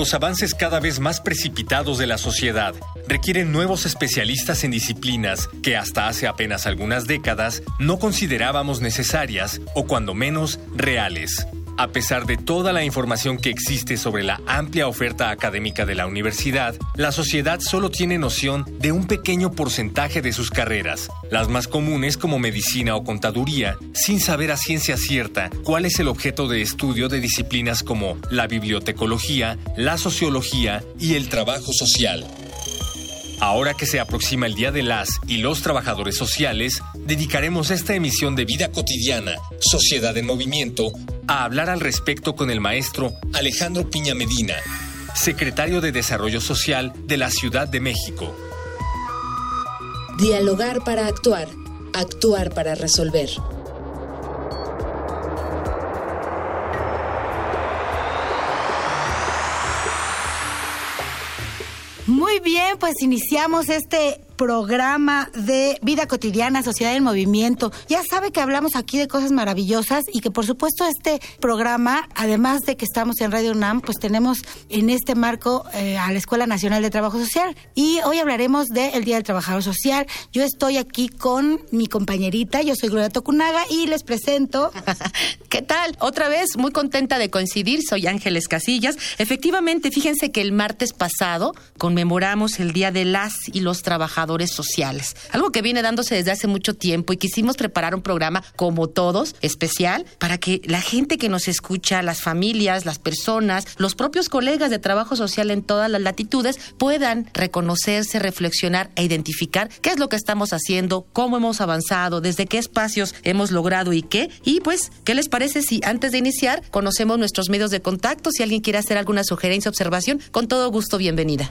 Los avances cada vez más precipitados de la sociedad requieren nuevos especialistas en disciplinas que hasta hace apenas algunas décadas no considerábamos necesarias o cuando menos reales. A pesar de toda la información que existe sobre la amplia oferta académica de la universidad, la sociedad solo tiene noción de un pequeño porcentaje de sus carreras, las más comunes como medicina o contaduría, sin saber a ciencia cierta cuál es el objeto de estudio de disciplinas como la bibliotecología, la sociología y el trabajo social. Ahora que se aproxima el Día de las y los Trabajadores Sociales, dedicaremos esta emisión de Vida Cotidiana, Sociedad en Movimiento, a hablar al respecto con el maestro Alejandro Piña Medina, secretario de Desarrollo Social de la Ciudad de México. Dialogar para actuar, actuar para resolver. Muy bien, pues iniciamos este programa de Vida Cotidiana, Sociedad en Movimiento. Ya sabe que hablamos aquí de cosas maravillosas y que por supuesto este programa, además de que estamos en Radio UNAM, pues tenemos en este marco eh, a la Escuela Nacional de Trabajo Social y hoy hablaremos del Día del Trabajador Social. Yo estoy aquí con mi compañerita, yo soy Gloria Tocunaga y les presento. ¿Qué tal? Otra vez, muy contenta de coincidir, soy Ángeles Casillas. Efectivamente, fíjense que el martes pasado conmemoramos el Día de las y los Trabajadores sociales. Algo que viene dándose desde hace mucho tiempo y quisimos preparar un programa como todos, especial, para que la gente que nos escucha, las familias, las personas, los propios colegas de trabajo social en todas las latitudes puedan reconocerse, reflexionar e identificar qué es lo que estamos haciendo, cómo hemos avanzado, desde qué espacios hemos logrado y qué. Y pues, ¿qué les parece si antes de iniciar conocemos nuestros medios de contacto? Si alguien quiere hacer alguna sugerencia, observación, con todo gusto, bienvenida.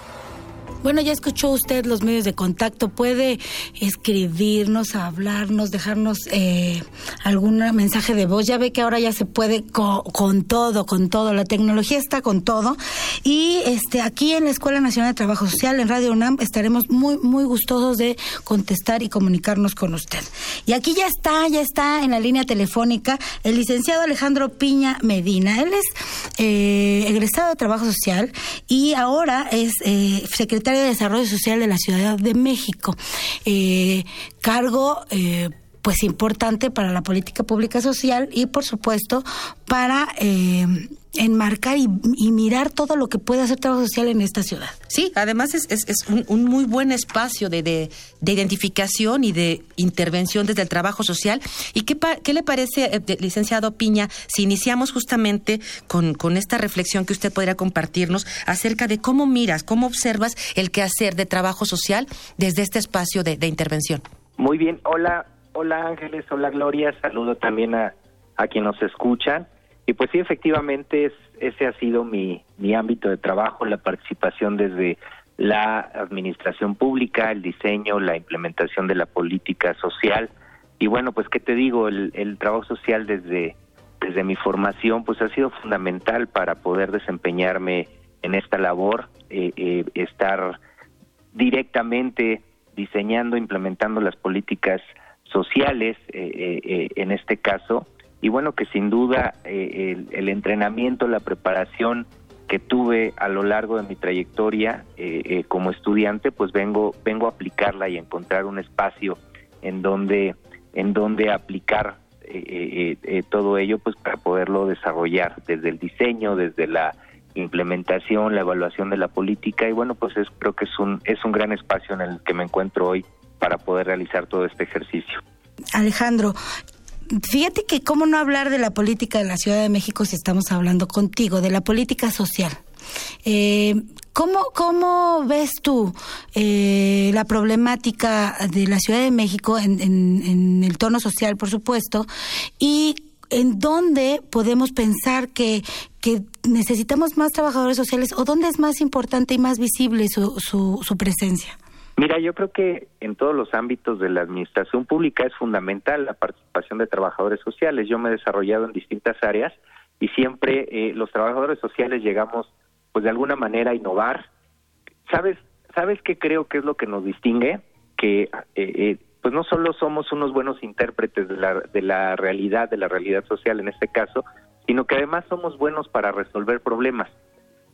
Bueno, ya escuchó usted los medios de contacto. Puede escribirnos, hablarnos, dejarnos eh, algún mensaje de voz. Ya ve que ahora ya se puede con todo, con todo. La tecnología está con todo. Y este aquí en la Escuela Nacional de Trabajo Social, en Radio UNAM, estaremos muy, muy gustosos de contestar y comunicarnos con usted. Y aquí ya está, ya está en la línea telefónica el licenciado Alejandro Piña Medina. Él es eh, egresado de Trabajo Social y ahora es eh, secretario de Desarrollo Social de la Ciudad de México. Eh, cargo eh, pues importante para la política pública social y por supuesto para eh, enmarcar y, mirar todo lo que puede hacer trabajo social en esta ciudad. Sí, además es, es, un, muy buen espacio de, de, identificación y de intervención desde el trabajo social. ¿Y qué, qué le parece, eh, licenciado Piña, si iniciamos justamente con, con esta reflexión que usted podría compartirnos acerca de cómo miras, cómo observas el quehacer de trabajo social desde este espacio de, de intervención? Muy bien, hola, hola Ángeles, hola Gloria, saludo también a, a quien nos escucha. Y pues sí, efectivamente, ese ha sido mi, mi ámbito de trabajo, la participación desde la administración pública, el diseño, la implementación de la política social. Y bueno, pues qué te digo, el, el trabajo social desde, desde mi formación, pues ha sido fundamental para poder desempeñarme en esta labor, eh, eh, estar directamente diseñando, implementando las políticas sociales, eh, en este caso, y bueno, que sin duda eh, el, entrenamiento, la preparación que tuve a lo largo de mi trayectoria eh, eh, como estudiante, pues vengo vengo a aplicarla y encontrar un espacio en donde en donde aplicar todo ello, pues para poderlo desarrollar desde el diseño, desde la implementación, la evaluación de la política y bueno, pues es, creo que es un es un gran espacio en el que me encuentro hoy para poder realizar todo este ejercicio. Alejandro, fíjate que cómo no hablar de la política de la Ciudad de México si estamos hablando contigo, de la política social. Eh, ¿Cómo, cómo ves tú eh, la problemática de la Ciudad de México en, en, el tono social, por supuesto, y en dónde podemos pensar que, que necesitamos más trabajadores sociales o dónde es más importante y más visible su, su, su presencia? Mira, yo creo que en todos los ámbitos de la administración pública es fundamental la participación de trabajadores sociales. Yo me he desarrollado en distintas áreas y siempre eh, los trabajadores sociales llegamos, pues de alguna manera, a innovar. ¿Sabes, sabes qué creo que es lo que nos distingue? Que eh, eh, pues no solo somos unos buenos intérpretes de la, de la realidad, de la realidad social en este caso, sino que además somos buenos para resolver problemas.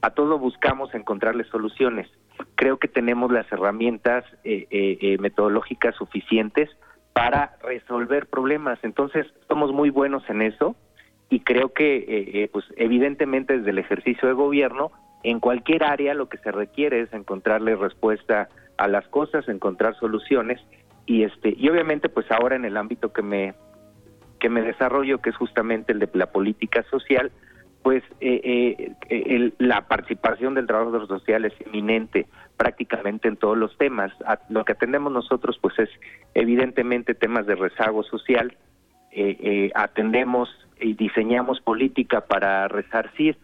A todo buscamos encontrarle soluciones creo que tenemos las herramientas eh, eh, eh, metodológicas suficientes para resolver problemas. Entonces, somos muy buenos en eso y creo que, pues, evidentemente, desde el ejercicio de gobierno, en cualquier área lo que se requiere es encontrarle respuesta a las cosas, encontrar soluciones y este y obviamente, pues, ahora en el ámbito que me que me desarrollo, que es justamente el de la política social, pues eh, eh, la participación del trabajador social es inminente prácticamente en todos los temas. lo que atendemos nosotros pues es evidentemente temas de rezago social, eh, atendemos y diseñamos política para resarcir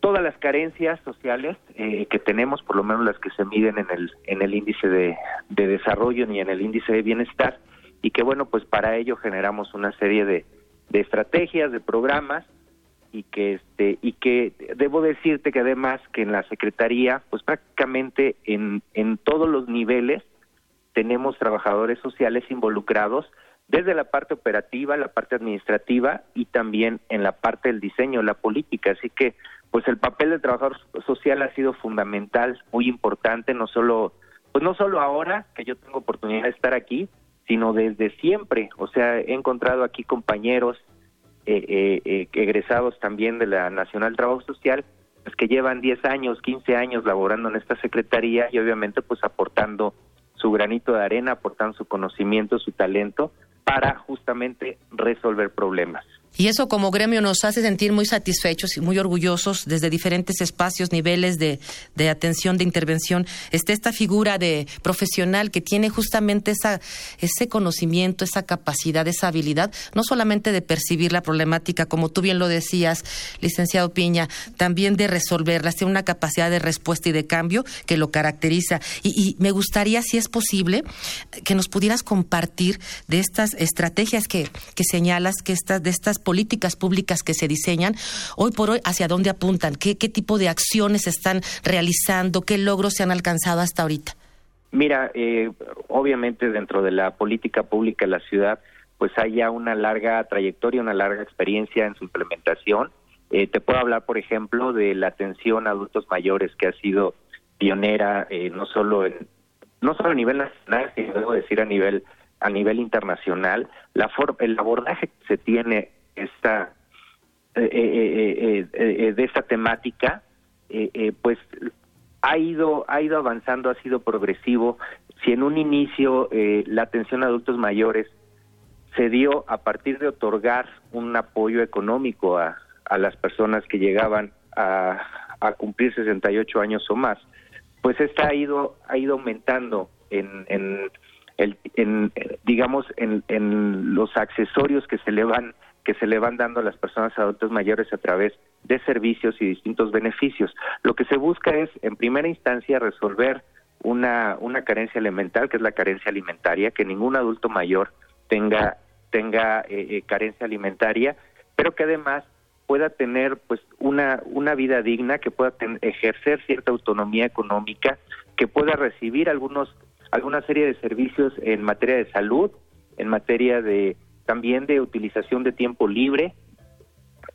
todas las carencias sociales que tenemos, por lo menos las que se miden en el, en el índice de, de desarrollo y en el índice de bienestar, y que bueno, pues para ello generamos una serie de, de estrategias, de programas, y que este y que debo decirte que además que en la secretaría pues prácticamente en en todos los niveles tenemos trabajadores sociales involucrados desde la parte operativa, la parte administrativa y también en la parte del diseño, la política, así que pues el papel del trabajador social ha sido fundamental, muy importante, no solo pues no solo ahora que yo tengo oportunidad de estar aquí, sino desde siempre, o sea, he encontrado aquí compañeros eh, eh, eh, egresados también de la Nacional Trabajo Social, pues que llevan 10 años, 15 años laborando en esta secretaría y obviamente pues aportando su granito de arena, aportando su conocimiento, su talento para justamente resolver problemas. Y eso como gremio nos hace sentir muy satisfechos y muy orgullosos desde diferentes espacios, niveles de, de atención, de intervención. Está esta figura de profesional que tiene justamente esa, ese conocimiento, esa capacidad, esa habilidad, no solamente de percibir la problemática, como tú bien lo decías, licenciado Piña, también de resolverla, tiene una capacidad de respuesta y de cambio que lo caracteriza. Y, y me gustaría, si es posible, que nos pudieras compartir de estas estrategias que, que señalas, que estas, de estas políticas públicas que se diseñan, hoy por hoy, ¿hacia dónde apuntan? ¿Qué, qué tipo de acciones están realizando? ¿Qué logros se han alcanzado hasta ahorita? Mira, eh, obviamente dentro de la política pública de la ciudad, pues hay ya una larga trayectoria, una larga experiencia en su implementación. Eh, te puedo hablar, por ejemplo, de la atención a adultos mayores que ha sido pionera eh, no solo en no solo a nivel nacional, sino debo decir a nivel a nivel internacional. La el abordaje que se tiene esta eh, eh, eh, de esta temática pues ha ido ha ido avanzando ha sido progresivo. Si en un inicio la atención a adultos mayores se dio a partir de otorgar un apoyo económico a, a las personas que llegaban a, a cumplir 68 años o más pues esta ha ido ha ido aumentando en, en, el, en digamos en, en los accesorios que se le van que se le van dando a las personas adultas mayores a través de servicios y distintos beneficios. Lo que se busca es, en primera instancia, resolver una, una carencia elemental, que es la carencia alimentaria, que ningún adulto mayor tenga, tenga eh, eh, carencia alimentaria, pero que además pueda tener pues una, una vida digna, que pueda ejercer cierta autonomía económica, que pueda recibir algunos, alguna serie de servicios en materia de salud, en materia de también de utilización de tiempo libre,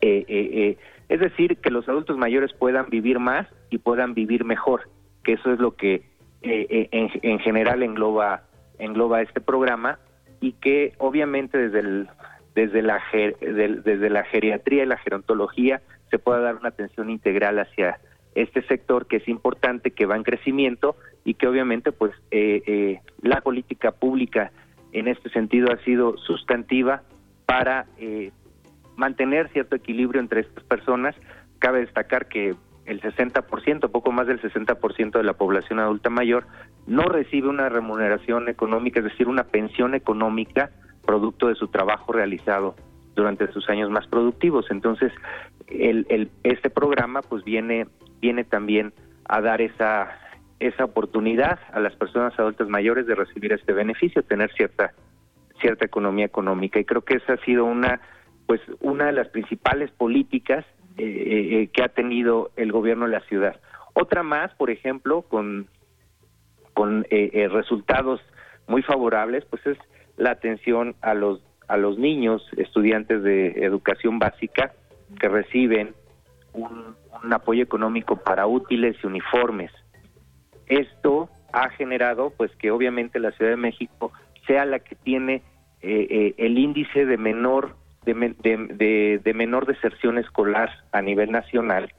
eh, eh, eh, es decir, que los adultos mayores puedan vivir más y puedan vivir mejor, que eso es lo que en, en, general engloba engloba este programa y que obviamente desde el desde la desde la geriatría y la gerontología se pueda dar una atención integral hacia este sector que es importante, que va en crecimiento y que obviamente pues la política pública en este sentido ha sido sustantiva para eh, mantener cierto equilibrio entre estas personas. Cabe destacar que el 60%, poco más del 60% de la población adulta mayor no recibe una remuneración económica, es decir, una pensión económica producto de su trabajo realizado durante sus años más productivos. Entonces, el, este programa pues viene viene también a dar esa esa oportunidad a las personas adultas mayores de recibir este beneficio, tener cierta cierta economía económica y creo que esa ha sido una pues una de las principales políticas eh, eh, que ha tenido el gobierno de la ciudad. Otra más, por ejemplo, con con eh, resultados muy favorables, pues es la atención a los a los niños estudiantes de educación básica que reciben un, apoyo económico para útiles y uniformes. Esto ha generado, pues, que obviamente la Ciudad de México sea la que tiene eh, eh, el índice de menor de, menor deserción escolar a nivel nacional.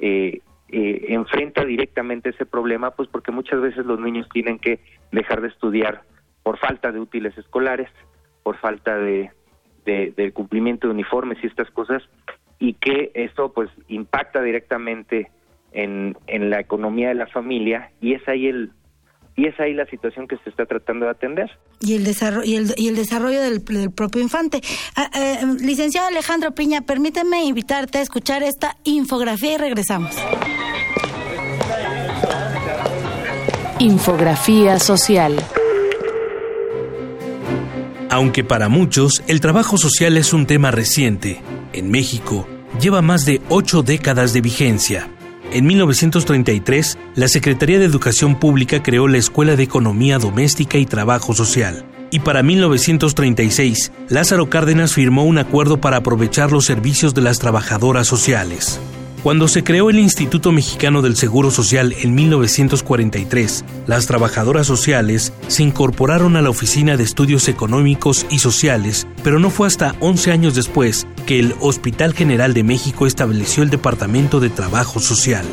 Eh, enfrenta directamente ese problema, pues porque muchas veces los niños tienen que dejar de estudiar por falta de útiles escolares, por falta de, de, cumplimiento de uniformes y estas cosas, y que esto pues impacta directamente en, en la economía de la familia y es ahí el y es ahí la situación que se está tratando de atender. Y el desarrollo, y el, y el desarrollo del, propio infante. Ah, eh, licenciado Alejandro Piña, permíteme invitarte a escuchar esta infografía y regresamos. Infografía social. Aunque para muchos el trabajo social es un tema reciente, en México lleva más de ocho décadas de vigencia. En 1933, la Secretaría de Educación Pública creó la Escuela de Economía Doméstica y Trabajo Social. Y para 1936, Lázaro Cárdenas firmó un acuerdo para aprovechar los servicios de las trabajadoras sociales. Cuando se creó el Instituto Mexicano del Seguro Social en 1943, las trabajadoras sociales se incorporaron a la Oficina de Estudios Económicos y Sociales, pero no fue hasta 11 años después que el Hospital General de México estableció el Departamento de Trabajo Social.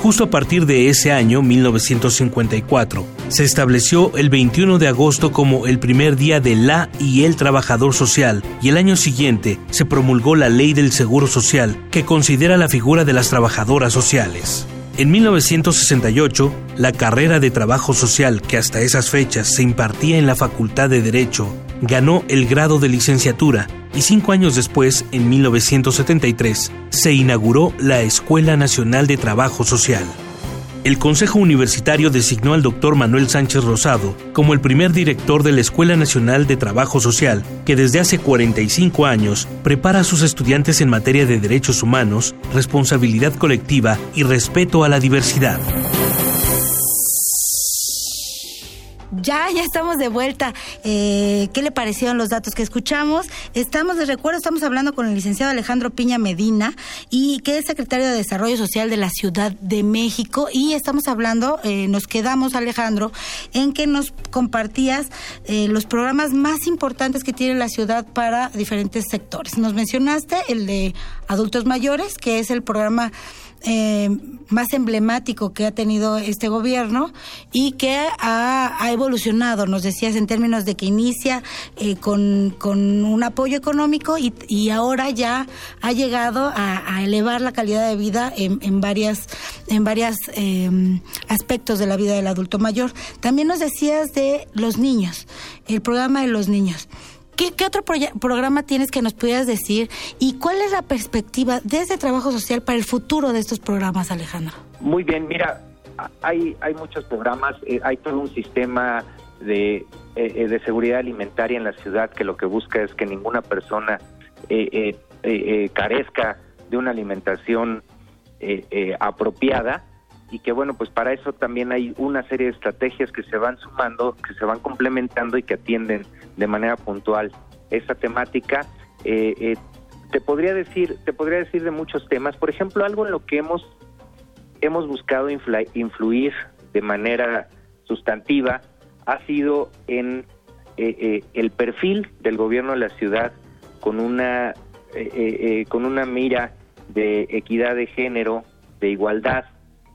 Justo a partir de ese año, 1954, se estableció el 21 de agosto como el primer día de la y el trabajador social y el año siguiente se promulgó la ley del Seguro Social que considera la figura de las trabajadoras sociales. En 1968, la carrera de trabajo social que hasta esas fechas se impartía en la Facultad de Derecho ganó el grado de licenciatura y cinco años después, en 1973, se inauguró la Escuela Nacional de Trabajo Social. El Consejo Universitario designó al doctor Manuel Sánchez Rosado como el primer director de la Escuela Nacional de Trabajo Social, que desde hace 45 años prepara a sus estudiantes en materia de derechos humanos, responsabilidad colectiva y respeto a la diversidad. Ya, ya estamos de vuelta. Eh, ¿Qué le parecieron los datos que escuchamos? Estamos de recuerdo, estamos hablando con el licenciado Alejandro Piña Medina, y que es secretario de Desarrollo Social de la Ciudad de México. Y estamos hablando, eh, nos quedamos, Alejandro, en que nos compartías eh, los programas más importantes que tiene la ciudad para diferentes sectores. Nos mencionaste el de adultos mayores, que es el programa eh, más emblemático que ha tenido este gobierno y que ha, evolucionado, nos decías, en términos de que inicia eh, con, un apoyo económico y, ahora ya ha llegado a, elevar la calidad de vida en, en varias, en varias em, aspectos de la vida del adulto mayor. También nos decías de los niños, el programa de los niños. ¿Qué, otro programa tienes que nos pudieras decir y cuál es la perspectiva desde trabajo social para el futuro de estos programas, Alejandro? Muy bien, mira, hay, hay muchos programas, eh, hay todo un sistema de, eh, eh, de seguridad alimentaria en la ciudad que lo que busca es que ninguna persona carezca de una alimentación apropiada y que bueno, pues para eso también hay una serie de estrategias que se van sumando, que se van complementando y que atienden de manera puntual esta temática. Eh, eh, te podría decir, te podría decir de muchos temas, por ejemplo, algo en lo que hemos hemos buscado influir de manera sustantiva ha sido en eh, el perfil del gobierno de la ciudad con una con una mira de equidad de género, de igualdad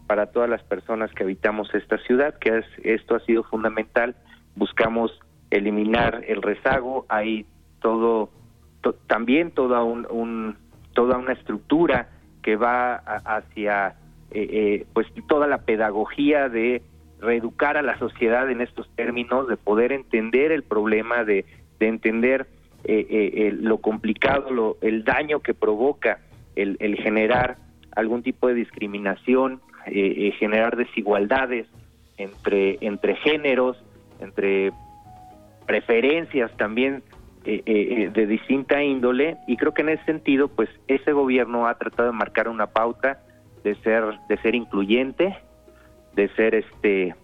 para todas las personas que habitamos esta ciudad, que es, esto ha sido fundamental. Buscamos eliminar el rezago, hay todo, también toda un, toda una estructura que va hacia pues toda la pedagogía de reeducar a la sociedad en estos términos, de poder entender el problema, de, de entender lo complicado, lo, el daño que provoca el, el generar algún tipo de discriminación, generar desigualdades entre, entre géneros, entre preferencias también eh, eh, eh, de distinta índole. Y creo que en ese sentido pues ese gobierno ha tratado de marcar una pauta de ser de ser incluyente de ser este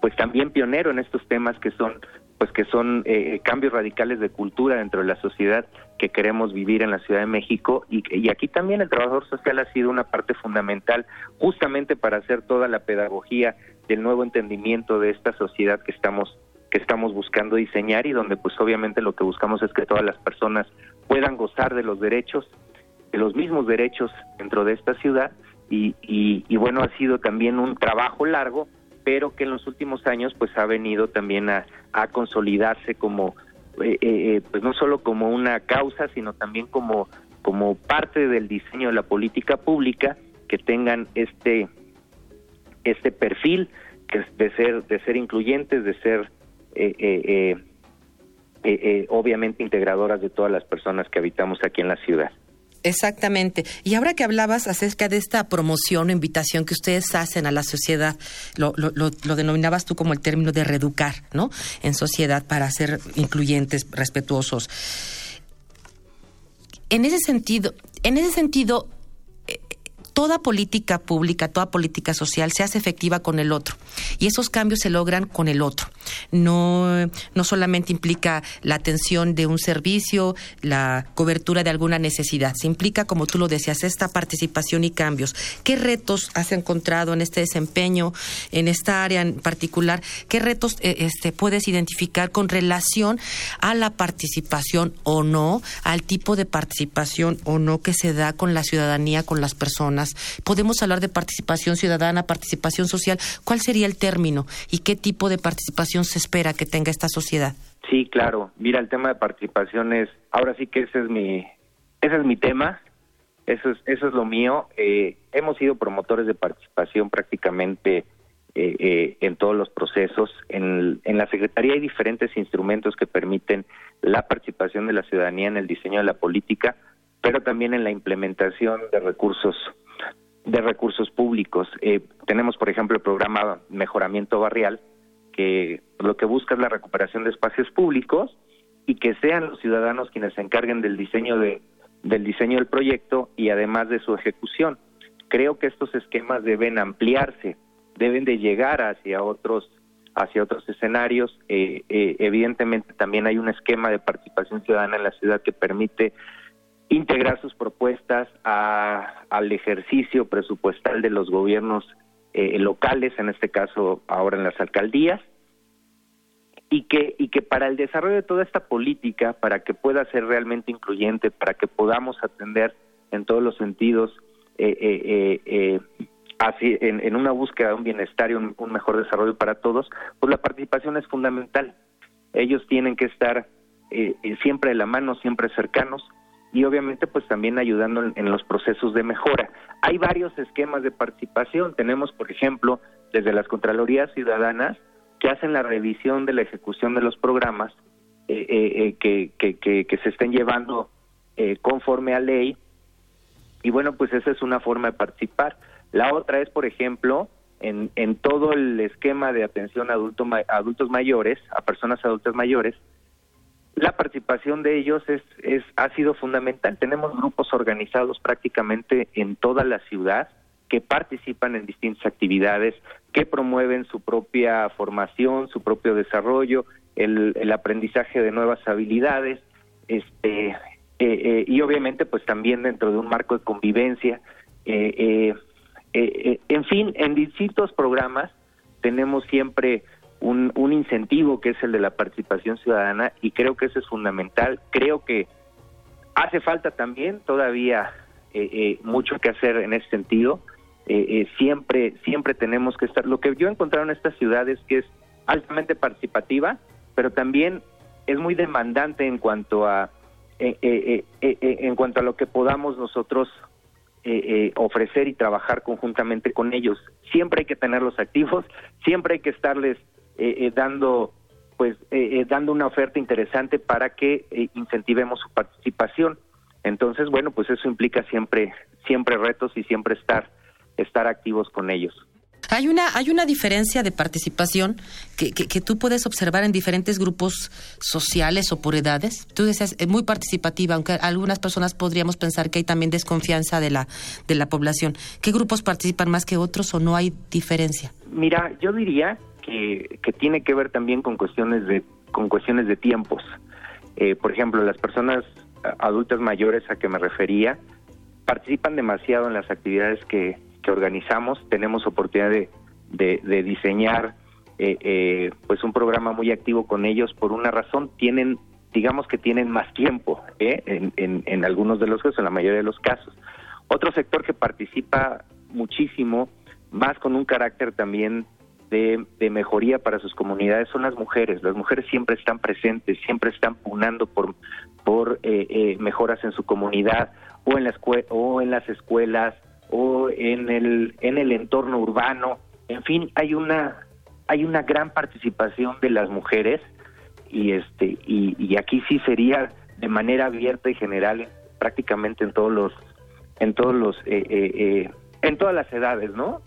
pues también pionero en estos temas que son pues que son cambios radicales de cultura dentro de la sociedad que queremos vivir en la Ciudad de México y, y aquí también el trabajador social ha sido una parte fundamental justamente para hacer toda la pedagogía del nuevo entendimiento de esta sociedad que estamos que estamos buscando diseñar y donde pues obviamente lo que buscamos es que todas las personas puedan gozar de los derechos, de los mismos derechos dentro de esta ciudad y, y, bueno, ha sido también un trabajo largo, pero que en los últimos años pues ha venido también a, a consolidarse como, eh, eh, eh, pues no solo como una causa, sino también como, como parte del diseño de la política pública que tengan este, este perfil que de ser, de ser incluyentes, de ser eh, eh, eh, obviamente integradoras de todas las personas que habitamos aquí en la ciudad. Exactamente. Y ahora que hablabas acerca de esta promoción o invitación que ustedes hacen a la sociedad, lo, lo, lo, denominabas tú como el término de reeducar, ¿no? En sociedad para ser incluyentes, respetuosos. En ese sentido, en ese sentido, toda política pública, toda política social se hace efectiva con el otro y esos cambios se logran con el otro. No, no solamente implica la atención de un servicio, la cobertura de alguna necesidad, se implica, como tú lo decías, esta participación y cambios. ¿Qué retos has encontrado en este desempeño, en esta área en particular? ¿Qué retos eh, este, puedes identificar con relación a la participación o no, al tipo de participación o no que se da con la ciudadanía, con las personas? Podemos hablar de participación ciudadana, participación social. ¿Cuál sería el término y qué tipo de participación se espera que tenga esta sociedad? Sí, claro. Mira, el tema de participación es, ahora sí que ese es mi, ese es mi tema, eso es, eso es lo mío. Eh, hemos sido promotores de participación prácticamente eh, eh, en todos los procesos. En, en la Secretaría hay diferentes instrumentos que permiten la participación de la ciudadanía en el diseño de la política, pero también en la implementación de recursos de recursos públicos. Eh, tenemos, por ejemplo, el programa Mejoramiento Barrial, que lo que busca es la recuperación de espacios públicos y que sean los ciudadanos quienes se encarguen del diseño de del diseño del proyecto y además de su ejecución. Creo que estos esquemas deben ampliarse, deben de llegar hacia otros hacia otros escenarios. Eh, eh, evidentemente también hay un esquema de participación ciudadana en la ciudad que permite integrar sus propuestas al ejercicio presupuestal de los gobiernos eh, locales, en este caso ahora en las alcaldías, y que, y que para el desarrollo de toda esta política, para que pueda ser realmente incluyente, para que podamos atender en todos los sentidos eh, eh, así, en, una búsqueda de un bienestar y un, mejor desarrollo para todos, pues la participación es fundamental. Ellos tienen que estar siempre de la mano, siempre cercanos, y obviamente pues también ayudando en, los procesos de mejora. Hay varios esquemas de participación. Tenemos, por ejemplo, desde las Contralorías Ciudadanas que hacen la revisión de la ejecución de los programas eh, eh, eh que, que, se estén llevando eh, conforme a ley. Y bueno, pues esa es una forma de participar. La otra es, por ejemplo, en, en todo el esquema de atención a, adulto, adultos mayores, a personas adultas mayores, la participación de ellos es, es, ha sido fundamental. Tenemos grupos organizados prácticamente en toda la ciudad que participan en distintas actividades, que promueven su propia formación, su propio desarrollo, el, el aprendizaje de nuevas habilidades, este, eh, eh, y obviamente pues también dentro de un marco de convivencia. Eh, en fin, en distintos programas tenemos siempre un, un incentivo que es el de la participación ciudadana y creo que eso es fundamental. Creo que hace falta también todavía eh, eh, mucho que hacer en ese sentido. Eh, siempre, siempre tenemos que estar. Lo que yo he encontrado en esta ciudad es que es altamente participativa, pero también es muy demandante en cuanto a en cuanto a lo que podamos nosotros eh, ofrecer y trabajar conjuntamente con ellos. Siempre hay que tenerlos activos, siempre hay que estarles dando pues dando una oferta interesante para que incentivemos su participación. Entonces, bueno, pues eso implica siempre siempre retos y siempre estar estar activos con ellos. Hay una, hay una diferencia de participación que, que, tú puedes observar en diferentes grupos sociales o por edades. Tú decías, es muy participativa, aunque algunas personas podríamos pensar que hay también desconfianza de la, de la población. ¿Qué grupos participan más que otros o no hay diferencia? Mira, yo diría que, que tiene que ver también con cuestiones de, con cuestiones de tiempos. Eh, por ejemplo, las personas adultas mayores a que me refería participan demasiado en las actividades que, que organizamos, tenemos oportunidad de, de, diseñar eh, eh, pues un programa muy activo con ellos por una razón, tienen, digamos que tienen más tiempo ¿eh? en, en, algunos de los casos, en la mayoría de los casos. Otro sector que participa muchísimo, más con un carácter también de, mejoría para sus comunidades son las mujeres. Las mujeres siempre están presentes, siempre están pugnando por, por mejoras en su comunidad o en, la o en las escuelas o en el en el entorno urbano en fin hay una hay una gran participación de las mujeres y este y, aquí sí sería de manera abierta y general prácticamente en todos los en todos los eh, eh, eh, en todas las edades no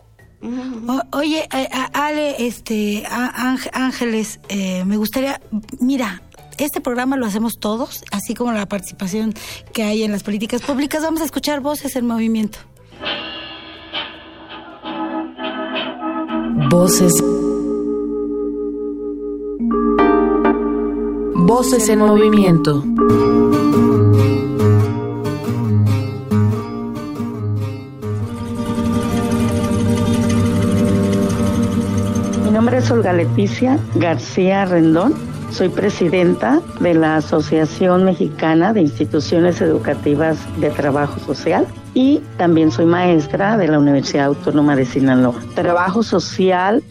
oye Ale este Ángeles me gustaría mira este programa lo hacemos todos, así como la participación que hay en las políticas públicas. Vamos a escuchar voces en movimiento. Voces. Voces en movimiento. Olga Leticia García Rendón. Soy presidenta de la Asociación Mexicana de Instituciones Educativas de Trabajo Social y también soy maestra de la Universidad Autónoma de Sinaloa. Trabajo social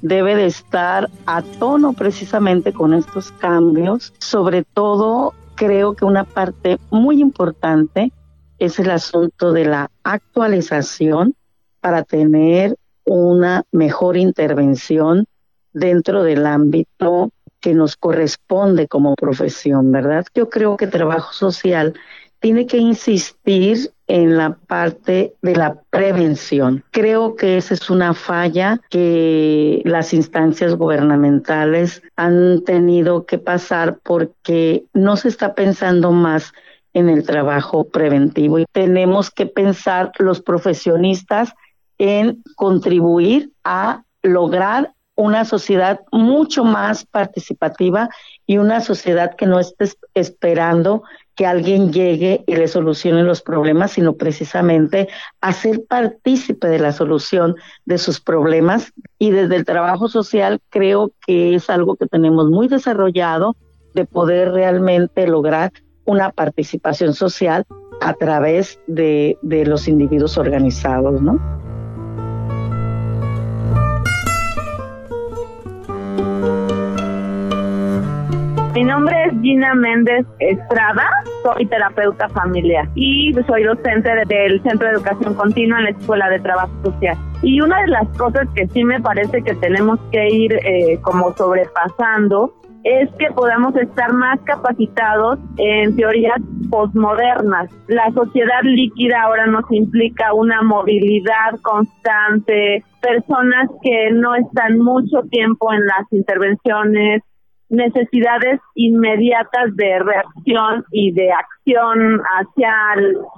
debe de estar a tono precisamente con estos cambios. Sobre todo, creo que una parte muy importante es el asunto de la actualización para tener una mejor intervención dentro del ámbito que nos corresponde como profesión, ¿verdad? Yo creo que trabajo social tiene que insistir en la parte de la prevención. Creo que esa es una falla que las instancias gubernamentales han tenido que pasar porque no se está pensando más en el trabajo preventivo y tenemos que pensar los profesionistas en contribuir a lograr una sociedad mucho más participativa y una sociedad que no esté esperando que alguien llegue y le solucione los problemas, sino precisamente hacer partícipe de la solución de sus problemas. Y desde el trabajo social creo que es algo que tenemos muy desarrollado de poder realmente lograr una participación social a través de, de los individuos organizados, ¿no? Mi nombre es Gina Méndez Estrada, soy terapeuta familiar y soy docente del Centro de Educación Continua en la Escuela de Trabajo Social. Y una de las cosas que sí me parece que tenemos que ir eh, como sobrepasando es que podamos estar más capacitados en teorías posmodernas. La sociedad líquida ahora nos implica una movilidad constante, personas que no están mucho tiempo en las intervenciones, necesidades inmediatas de reacción y de acción hacia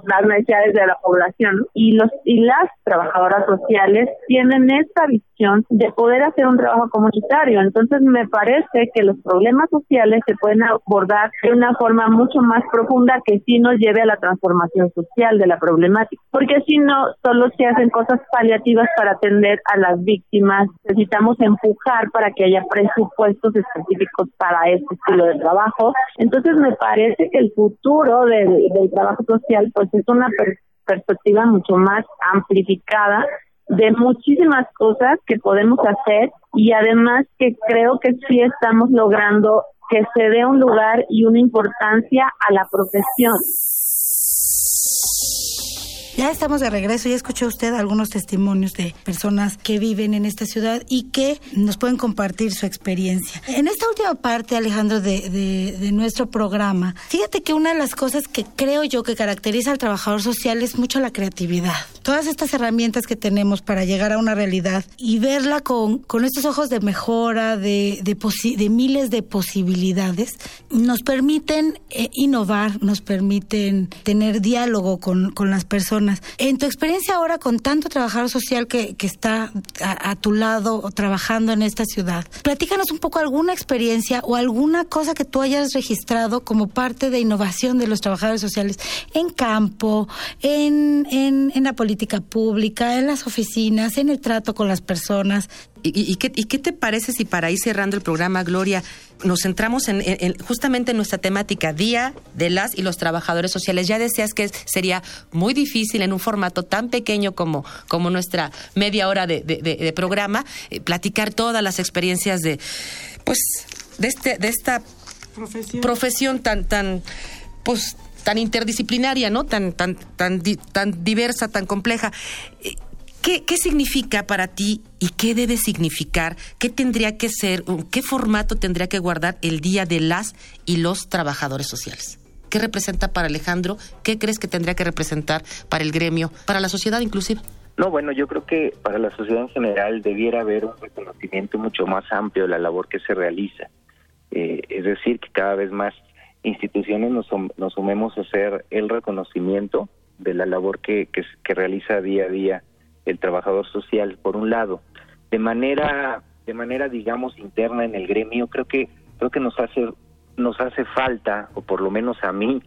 las necesidades de la población y los y las trabajadoras sociales tienen esta visión de poder hacer un trabajo comunitario. Entonces me parece que los problemas sociales se pueden abordar de una forma mucho más profunda que si nos lleve a la transformación social de la problemática. Porque si no solo se hacen cosas paliativas para atender a las víctimas. Necesitamos empujar para que haya presupuestos específicos para este estilo de trabajo. Entonces me parece que el futuro del, trabajo social pues es una perspectiva mucho más amplificada de muchísimas cosas que podemos hacer y además que creo que sí estamos logrando que se dé un lugar y una importancia a la profesión. Ya estamos de regreso, ya escuchó usted algunos testimonios de personas que viven en esta ciudad y que nos pueden compartir su experiencia. En esta última parte, Alejandro, de, de, nuestro programa, fíjate que una de las cosas que creo yo que caracteriza al trabajador social es mucho la creatividad. Todas estas herramientas que tenemos para llegar a una realidad y verla con, con estos ojos de mejora, de, de, de miles de posibilidades, nos permiten eh, innovar, nos permiten tener diálogo con, con las personas en tu experiencia ahora con tanto trabajador social que, está a, tu lado trabajando en esta ciudad, platícanos un poco alguna experiencia o alguna cosa que tú hayas registrado como parte de innovación de los trabajadores sociales en campo, en, en la política pública, en las oficinas, en el trato con las personas. ¿Y, qué, ¿Y, qué, te parece si para ir cerrando el programa, Gloria, nos centramos en, justamente en nuestra temática, Día de las y los Trabajadores Sociales? Ya decías que sería muy difícil en un formato tan pequeño como, como nuestra media hora de, de, programa, eh, platicar todas las experiencias de, pues, de, este, de esta profesión, profesión tan, tan, pues, tan interdisciplinaria, ¿no? Tan, tan, tan, tan diversa, tan compleja. Eh, ¿Qué, ¿Qué, significa para ti y qué debe significar? ¿Qué tendría que ser, qué formato tendría que guardar el Día de las y los Trabajadores Sociales? ¿Qué representa para Alejandro? ¿Qué crees que tendría que representar para el gremio, para la sociedad inclusive? No, bueno, yo creo que para la sociedad en general debiera haber un reconocimiento mucho más amplio de la labor que se realiza. Eh, es decir, que cada vez más instituciones nos, nos sumemos a hacer el reconocimiento de la labor que realiza día a día el trabajador social por un lado. De manera de manera digamos interna en el gremio creo que creo que nos hace nos hace falta o por lo menos a mí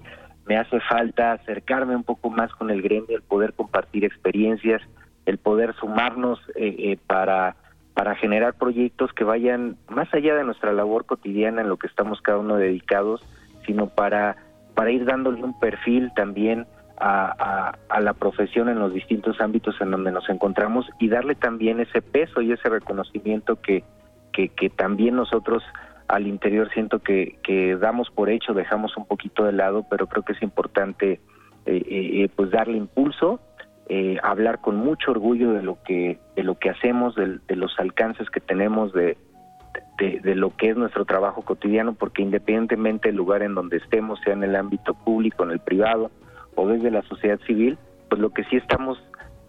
me hace falta acercarme un poco más con el gremio el poder compartir experiencias el poder sumarnos eh, eh, para para generar proyectos que vayan más allá de nuestra labor cotidiana en lo que estamos cada uno dedicados sino para para ir dándole un perfil también a, la profesión en los distintos ámbitos en donde nos encontramos y darle también ese peso y ese reconocimiento que, que, también nosotros al interior siento que, que, damos por hecho, dejamos un poquito de lado, pero creo que es importante eh, eh, eh, pues darle impulso, hablar con mucho orgullo de lo que de lo que hacemos, de, los alcances que tenemos, de, de, de, lo que es nuestro trabajo cotidiano, porque independientemente del lugar en donde estemos, sea en el ámbito público, en el privado, o desde la sociedad civil, pues lo que sí estamos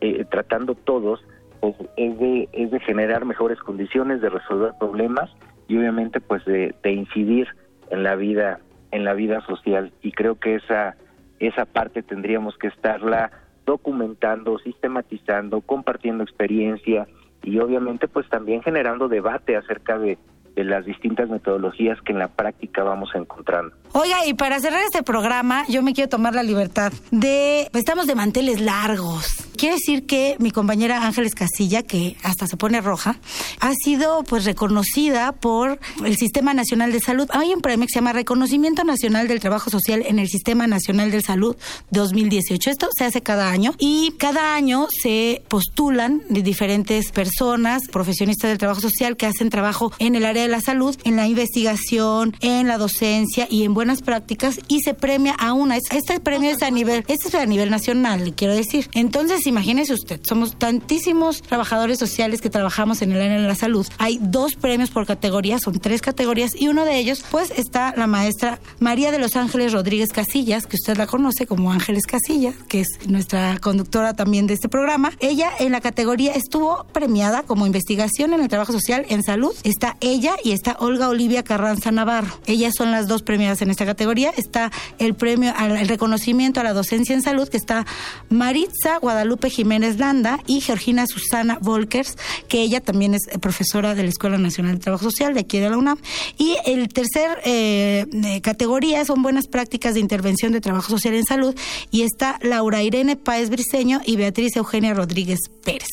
eh, tratando todos pues, es, de, es de generar mejores condiciones, de resolver problemas y obviamente pues de, de incidir en la vida en la vida social. Y creo que esa esa parte tendríamos que estarla documentando, sistematizando, compartiendo experiencia y obviamente pues también generando debate acerca de de las distintas metodologías que en la práctica vamos encontrando. Oiga, y para cerrar este programa, yo me quiero tomar la libertad de... Pues, estamos de manteles largos. Quiere decir que mi compañera Ángeles Casilla, que hasta se pone roja, ha sido pues reconocida por el Sistema Nacional de Salud. Hay un premio que se llama Reconocimiento Nacional del Trabajo Social en el Sistema Nacional de Salud 2018. Esto se hace cada año y cada año se postulan de diferentes personas, profesionistas del trabajo social que hacen trabajo en el área de la salud, en la investigación, en la docencia y en buenas prácticas y se premia a una. Este premio es a nivel, este es a nivel nacional, quiero decir. Entonces, imagínese usted, somos tantísimos trabajadores sociales que trabajamos en el área de la salud. Hay dos premios por categoría, son tres categorías y uno de ellos, pues, está la maestra María de los Ángeles Rodríguez Casillas, que usted la conoce como Ángeles Casillas, que es nuestra conductora también de este programa. Ella en la categoría estuvo premiada como investigación en el trabajo social en salud. Está ella y está Olga Olivia Carranza Navarro. Ellas son las dos premiadas en esta categoría. Está el premio al reconocimiento a la docencia en salud, que está Maritza Guadalupe Jiménez Landa y Georgina Susana Volkers, que ella también es profesora de la Escuela Nacional de Trabajo Social de aquí de la UNAM. Y el tercer eh, eh, categoría son buenas prácticas de intervención de trabajo social en salud y está Laura Irene Páez Briceño y Beatriz Eugenia Rodríguez Pérez.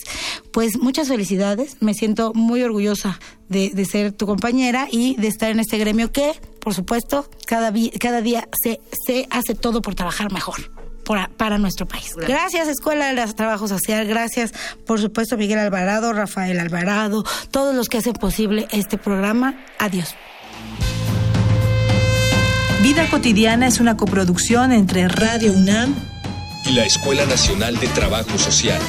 Pues muchas felicidades, me siento muy orgullosa de, ser tu compañera y de estar en este gremio que, por supuesto, cada, cada día se, se hace todo por trabajar mejor. Para nuestro país. Gracias, Escuela de Trabajo Social. Gracias, por supuesto, Miguel Alvarado, Rafael Alvarado, todos los que hacen posible este programa. Adiós. Vida Cotidiana es una coproducción entre Radio UNAM y la Escuela Nacional de Trabajo Social.